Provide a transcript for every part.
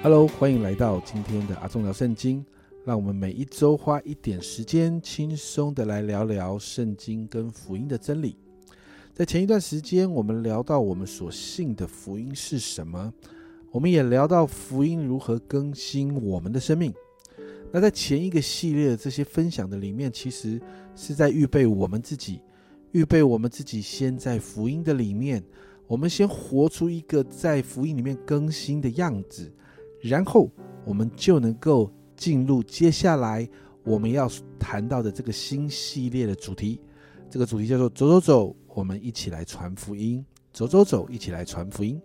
Hello，欢迎来到今天的阿忠聊圣经。让我们每一周花一点时间，轻松的来聊聊圣经跟福音的真理。在前一段时间，我们聊到我们所信的福音是什么，我们也聊到福音如何更新我们的生命。那在前一个系列的这些分享的里面，其实是在预备我们自己，预备我们自己先在福音的里面，我们先活出一个在福音里面更新的样子，然后我们就能够。进入接下来我们要谈到的这个新系列的主题，这个主题叫做“走走走”，我们一起来传福音。走走走，一起来传福音。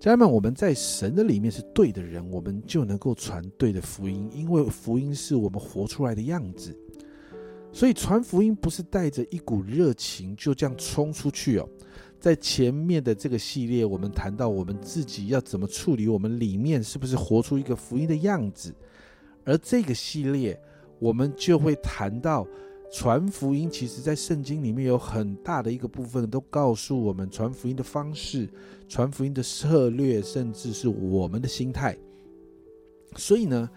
家人们，我们在神的里面是对的人，我们就能够传对的福音，因为福音是我们活出来的样子。所以传福音不是带着一股热情就这样冲出去哦。在前面的这个系列，我们谈到我们自己要怎么处理我们里面是不是活出一个福音的样子，而这个系列我们就会谈到传福音。其实，在圣经里面有很大的一个部分都告诉我们传福音的方式、传福音的策略，甚至是我们的心态。所以呢，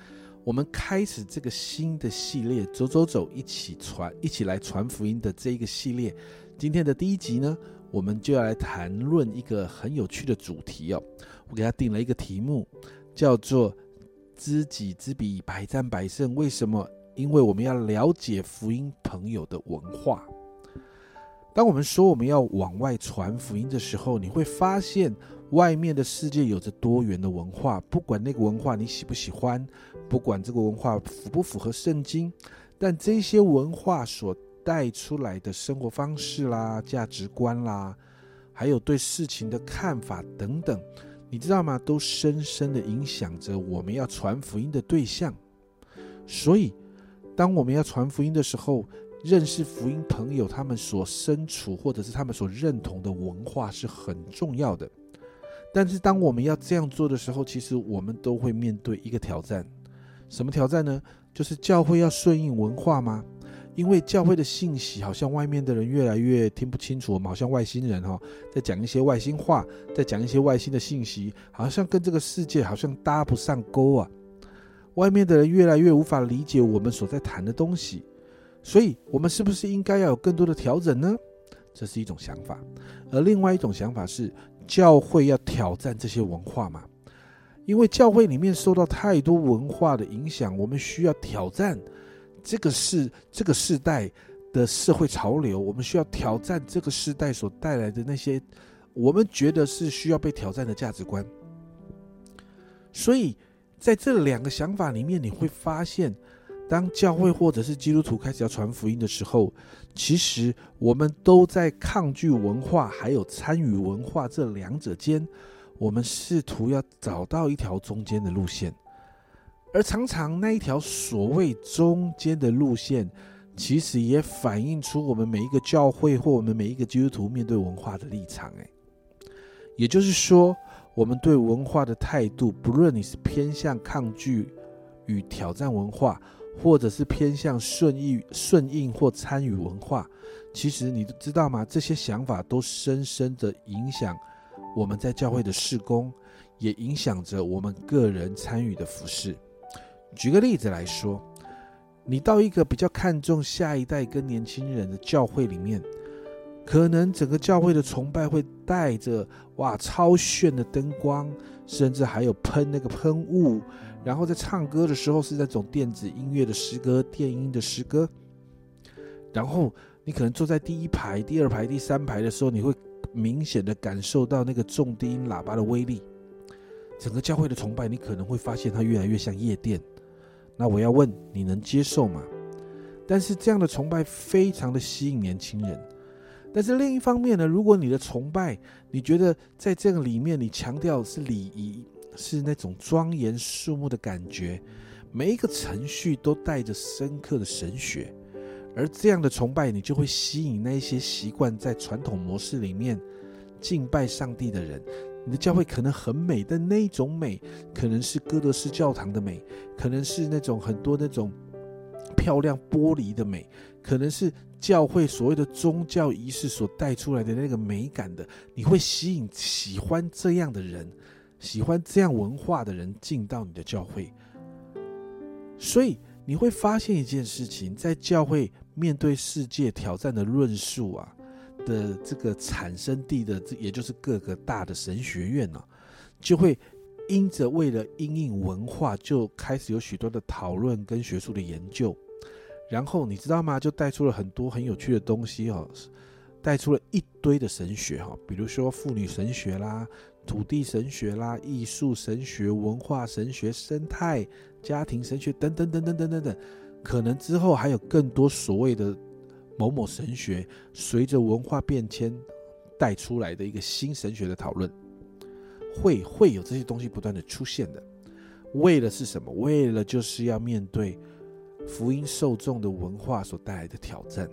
我们开始这个新的系列，走走走，一起传，一起来传福音的这一个系列。今天的第一集呢。我们就要来谈论一个很有趣的主题哦。我给他定了一个题目，叫做“知己知彼，百战百胜”。为什么？因为我们要了解福音朋友的文化。当我们说我们要往外传福音的时候，你会发现外面的世界有着多元的文化。不管那个文化你喜不喜欢，不管这个文化符不符合圣经，但这些文化所带出来的生活方式啦、价值观啦，还有对事情的看法等等，你知道吗？都深深的影响着我们要传福音的对象。所以，当我们要传福音的时候，认识福音朋友他们所身处或者是他们所认同的文化是很重要的。但是，当我们要这样做的时候，其实我们都会面对一个挑战。什么挑战呢？就是教会要顺应文化吗？因为教会的信息好像外面的人越来越听不清楚，我们好像外星人哈，在讲一些外星话，在讲一些外星的信息，好像跟这个世界好像搭不上钩啊。外面的人越来越无法理解我们所在谈的东西，所以我们是不是应该要有更多的调整呢？这是一种想法，而另外一种想法是教会要挑战这些文化嘛？因为教会里面受到太多文化的影响，我们需要挑战。这个是这个时代的社会潮流，我们需要挑战这个时代所带来的那些我们觉得是需要被挑战的价值观。所以，在这两个想法里面，你会发现，当教会或者是基督徒开始要传福音的时候，其实我们都在抗拒文化还有参与文化这两者间，我们试图要找到一条中间的路线。而常常那一条所谓中间的路线，其实也反映出我们每一个教会或我们每一个基督徒面对文化的立场。诶，也就是说，我们对文化的态度，不论你是偏向抗拒与挑战文化，或者是偏向顺应顺应或参与文化，其实你知道吗？这些想法都深深的影响我们在教会的事工，也影响着我们个人参与的服饰。举个例子来说，你到一个比较看重下一代跟年轻人的教会里面，可能整个教会的崇拜会带着哇超炫的灯光，甚至还有喷那个喷雾，然后在唱歌的时候是那种电子音乐的诗歌、电音的诗歌，然后你可能坐在第一排、第二排、第三排的时候，你会明显的感受到那个重低音喇叭的威力，整个教会的崇拜，你可能会发现它越来越像夜店。那我要问，你能接受吗？但是这样的崇拜非常的吸引年轻人。但是另一方面呢，如果你的崇拜，你觉得在这个里面，你强调是礼仪，是那种庄严肃穆的感觉，每一个程序都带着深刻的神学，而这样的崇拜，你就会吸引那些习惯在传统模式里面敬拜上帝的人。你的教会可能很美，但那种美可能是哥德式教堂的美，可能是那种很多那种漂亮玻璃的美，可能是教会所谓的宗教仪式所带出来的那个美感的。你会吸引喜欢这样的人，喜欢这样文化的人进到你的教会。所以你会发现一件事情，在教会面对世界挑战的论述啊的这个产生地的，这也就是各个大的神学院呢，就会因着为了因应文化，就开始有许多的讨论跟学术的研究。然后你知道吗？就带出了很多很有趣的东西哦，带出了一堆的神学哈，比如说妇女神学啦、土地神学啦、艺术神学、文化神学、生态。家庭神学等等等等等等等，可能之后还有更多所谓的某某神学，随着文化变迁带出来的一个新神学的讨论，会会有这些东西不断的出现的。为了是什么？为了就是要面对福音受众的文化所带来的挑战。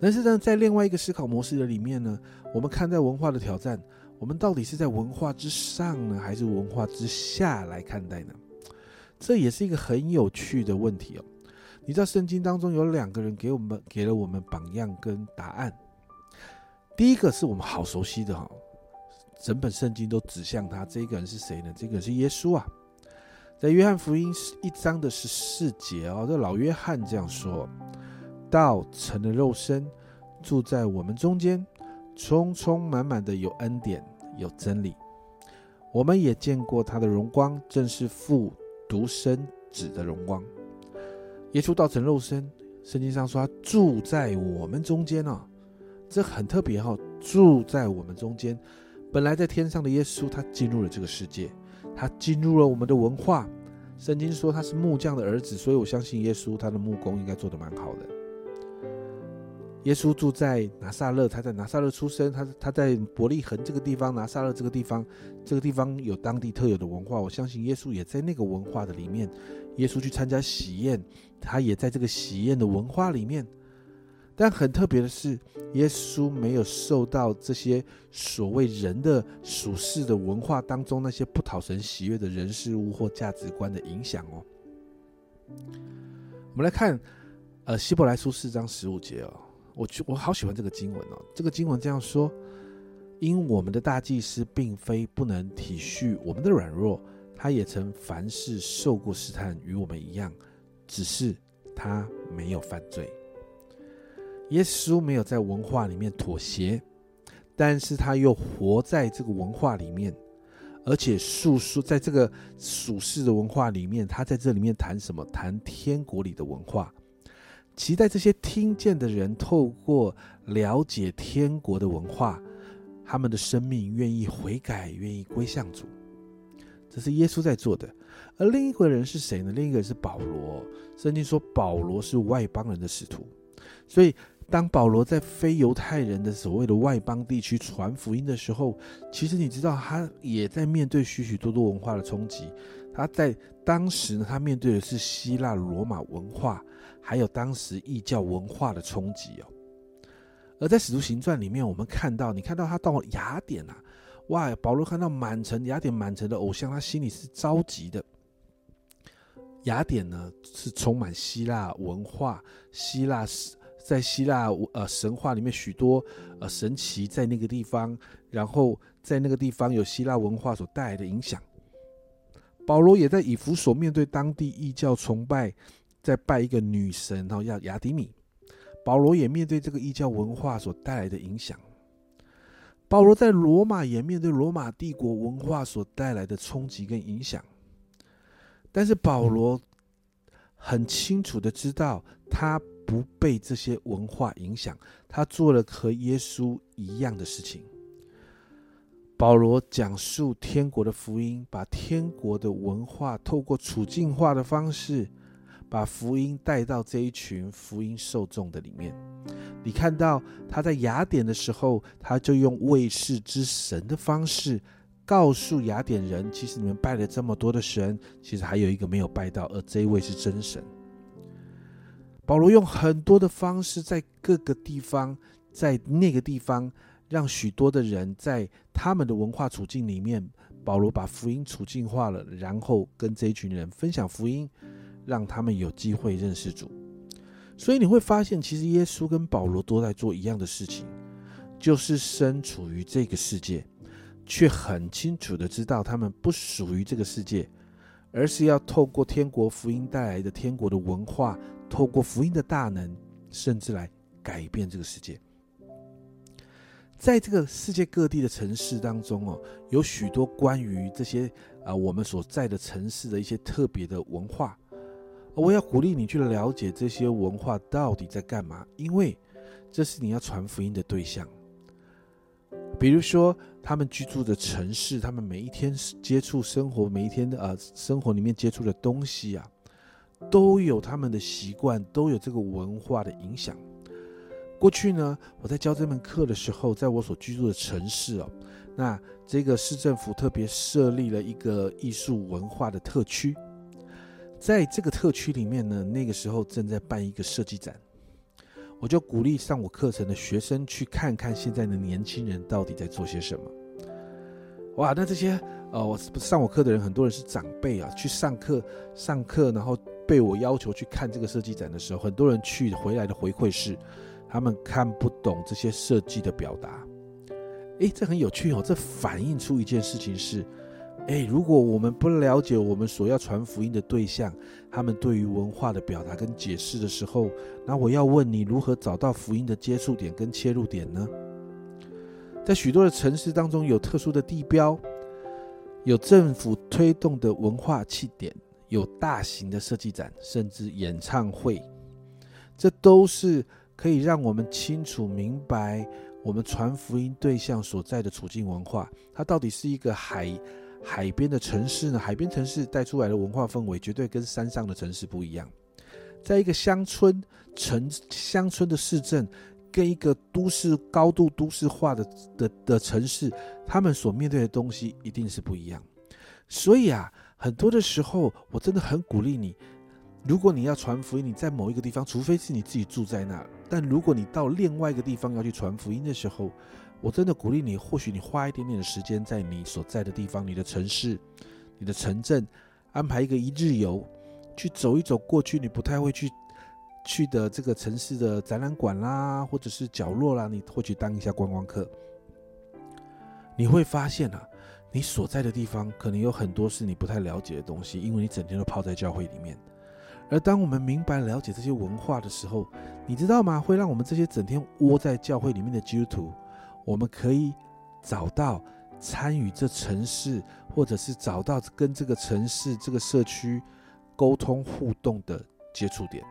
但是呢，在另外一个思考模式的里面呢，我们看待文化的挑战，我们到底是在文化之上呢，还是文化之下来看待呢？这也是一个很有趣的问题哦。你知道圣经当中有两个人给我们给了我们榜样跟答案。第一个是我们好熟悉的哈，整本圣经都指向他。这个人是谁呢？这个人是耶稣啊。在约翰福音一章的十四节哦，这老约翰这样说：“道成了肉身，住在我们中间，充充满满的有恩典有真理。我们也见过他的荣光，正是父。”独生子的荣光，耶稣道成肉身，圣经上说他住在我们中间哦，这很特别哈，住在我们中间。本来在天上的耶稣，他进入了这个世界，他进入了我们的文化。圣经说他是木匠的儿子，所以我相信耶稣他的木工应该做得蛮好的。耶稣住在拿撒勒，他在拿撒勒出生，他他在伯利恒这个地方，拿撒勒这个地方，这个地方有当地特有的文化。我相信耶稣也在那个文化的里面。耶稣去参加喜宴，他也在这个喜宴的文化里面。但很特别的是，耶稣没有受到这些所谓人的属世的文化当中那些不讨神喜悦的人事物或价值观的影响哦。我们来看，呃，希伯来书四章十五节哦。我我好喜欢这个经文哦，这个经文这样说：因我们的大祭司并非不能体恤我们的软弱，他也曾凡事受过试探，与我们一样，只是他没有犯罪。耶稣没有在文化里面妥协，但是他又活在这个文化里面，而且诉说在这个属世的文化里面，他在这里面谈什么？谈天国里的文化。期待这些听见的人透过了解天国的文化，他们的生命愿意悔改，愿意归向主。这是耶稣在做的。而另一个人是谁呢？另一个人是保罗。圣经说保罗是外邦人的使徒，所以当保罗在非犹太人的所谓的外邦地区传福音的时候，其实你知道他也在面对许许多多文化的冲击。他在当时呢，他面对的是希腊罗马文化。还有当时异教文化的冲击哦，而在《使徒行传》里面，我们看到，你看到他到雅典啊，哇，保罗看到满城雅典满城的偶像，他心里是着急的。雅典呢是充满希腊文化，希腊在希腊呃神话里面许多呃神奇在那个地方，然后在那个地方有希腊文化所带来的影响。保罗也在以弗所面对当地异教崇拜。在拜一个女神，然后叫雅迪米。保罗也面对这个异教文化所带来的影响。保罗在罗马也面对罗马帝国文化所带来的冲击跟影响。但是保罗很清楚的知道，他不被这些文化影响，他做了和耶稣一样的事情。保罗讲述天国的福音，把天国的文化透过处境化的方式。把福音带到这一群福音受众的里面。你看到他在雅典的时候，他就用卫士之神的方式，告诉雅典人：其实你们拜了这么多的神，其实还有一个没有拜到，而这一位是真神。保罗用很多的方式，在各个地方，在那个地方，让许多的人在他们的文化处境里面，保罗把福音处境化了，然后跟这一群人分享福音。让他们有机会认识主，所以你会发现，其实耶稣跟保罗都在做一样的事情，就是身处于这个世界，却很清楚的知道他们不属于这个世界，而是要透过天国福音带来的天国的文化，透过福音的大能，甚至来改变这个世界。在这个世界各地的城市当中哦，有许多关于这些啊我们所在的城市的一些特别的文化。我要鼓励你去了解这些文化到底在干嘛，因为这是你要传福音的对象。比如说，他们居住的城市，他们每一天接触生活，每一天的呃生活里面接触的东西啊，都有他们的习惯，都有这个文化的影响。过去呢，我在教这门课的时候，在我所居住的城市哦，那这个市政府特别设立了一个艺术文化的特区，在这个特区里面呢，那个时候正在办一个设计展，我就鼓励上我课程的学生去看看现在的年轻人到底在做些什么。哇，那这些呃，我上我课的人，很多人是长辈啊，去上课上课，然后被我要求去看这个设计展的时候，很多人去回来的回馈是。他们看不懂这些设计的表达，诶，这很有趣哦。这反映出一件事情是，诶，如果我们不了解我们所要传福音的对象，他们对于文化的表达跟解释的时候，那我要问你，如何找到福音的接触点跟切入点呢？在许多的城市当中，有特殊的地标，有政府推动的文化气点，有大型的设计展，甚至演唱会，这都是。可以让我们清楚明白我们传福音对象所在的处境文化，它到底是一个海海边的城市呢？海边城市带出来的文化氛围绝对跟山上的城市不一样。在一个乡村城乡村的市镇，跟一个都市高度都市化的的的城市，他们所面对的东西一定是不一样。所以啊，很多的时候，我真的很鼓励你。如果你要传福音，你在某一个地方，除非是你自己住在那，但如果你到另外一个地方要去传福音的时候，我真的鼓励你，或许你花一点点的时间，在你所在的地方、你的城市、你的城镇，安排一个一日游，去走一走过去你不太会去去的这个城市的展览馆啦，或者是角落啦，你或许当一下观光客，你会发现啊，你所在的地方可能有很多是你不太了解的东西，因为你整天都泡在教会里面。而当我们明白了解这些文化的时候，你知道吗？会让我们这些整天窝在教会里面的基督徒，我们可以找到参与这城市，或者是找到跟这个城市、这个社区沟通互动的接触点。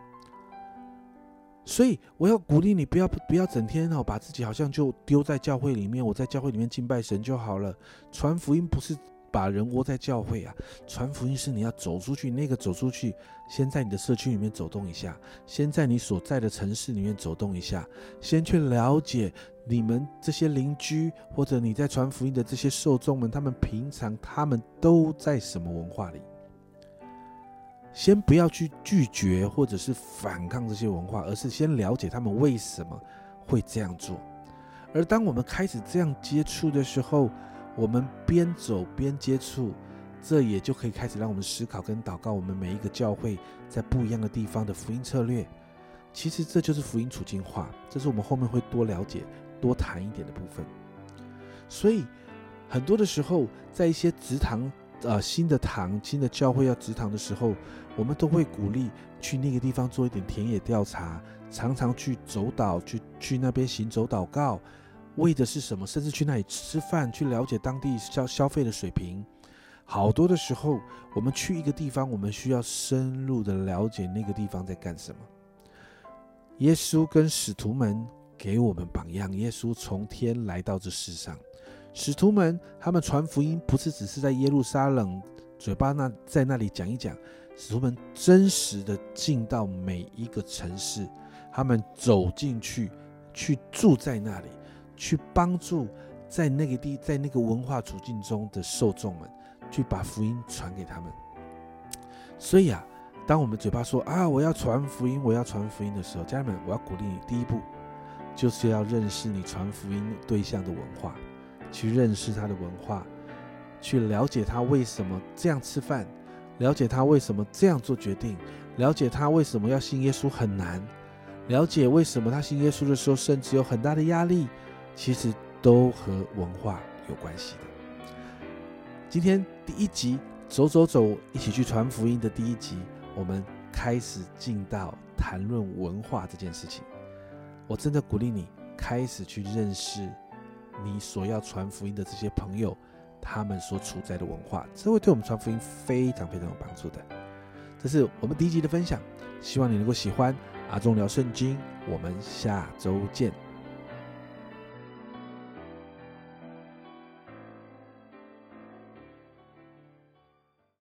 所以，我要鼓励你，不要不要整天哦，把自己好像就丢在教会里面。我在教会里面敬拜神就好了，传福音不是。把人窝在教会啊，传福音是你要走出去，那个走出去，先在你的社区里面走动一下，先在你所在的城市里面走动一下，先去了解你们这些邻居或者你在传福音的这些受众们，他们平常他们都在什么文化里？先不要去拒绝或者是反抗这些文化，而是先了解他们为什么会这样做。而当我们开始这样接触的时候，我们边走边接触，这也就可以开始让我们思考跟祷告。我们每一个教会在不一样的地方的福音策略，其实这就是福音处境化。这是我们后面会多了解、多谈一点的部分。所以很多的时候，在一些职堂、呃新的堂、新的教会要职堂的时候，我们都会鼓励去那个地方做一点田野调查，常常去走岛，去去那边行走祷告。为的是什么？甚至去那里吃饭，去了解当地消消费的水平。好多的时候，我们去一个地方，我们需要深入的了解那个地方在干什么。耶稣跟使徒们给我们榜样。耶稣从天来到这世上，使徒们他们传福音，不是只是在耶路撒冷嘴巴那在那里讲一讲。使徒们真实的进到每一个城市，他们走进去，去住在那里。去帮助在那个地，在那个文化处境中的受众们，去把福音传给他们。所以啊，当我们嘴巴说啊，我要传福音，我要传福音的时候，家人们，我要鼓励你，第一步就是要认识你传福音对象的文化，去认识他的文化，去了解他为什么这样吃饭，了解他为什么这样做决定，了解他为什么要信耶稣很难，了解为什么他信耶稣的时候，甚至有很大的压力。其实都和文化有关系的。今天第一集走走走，一起去传福音的第一集，我们开始进到谈论文化这件事情。我真的鼓励你开始去认识你所要传福音的这些朋友，他们所处在的文化，这会对我们传福音非常非常有帮助的。这是我们第一集的分享，希望你能够喜欢阿忠聊圣经。我们下周见。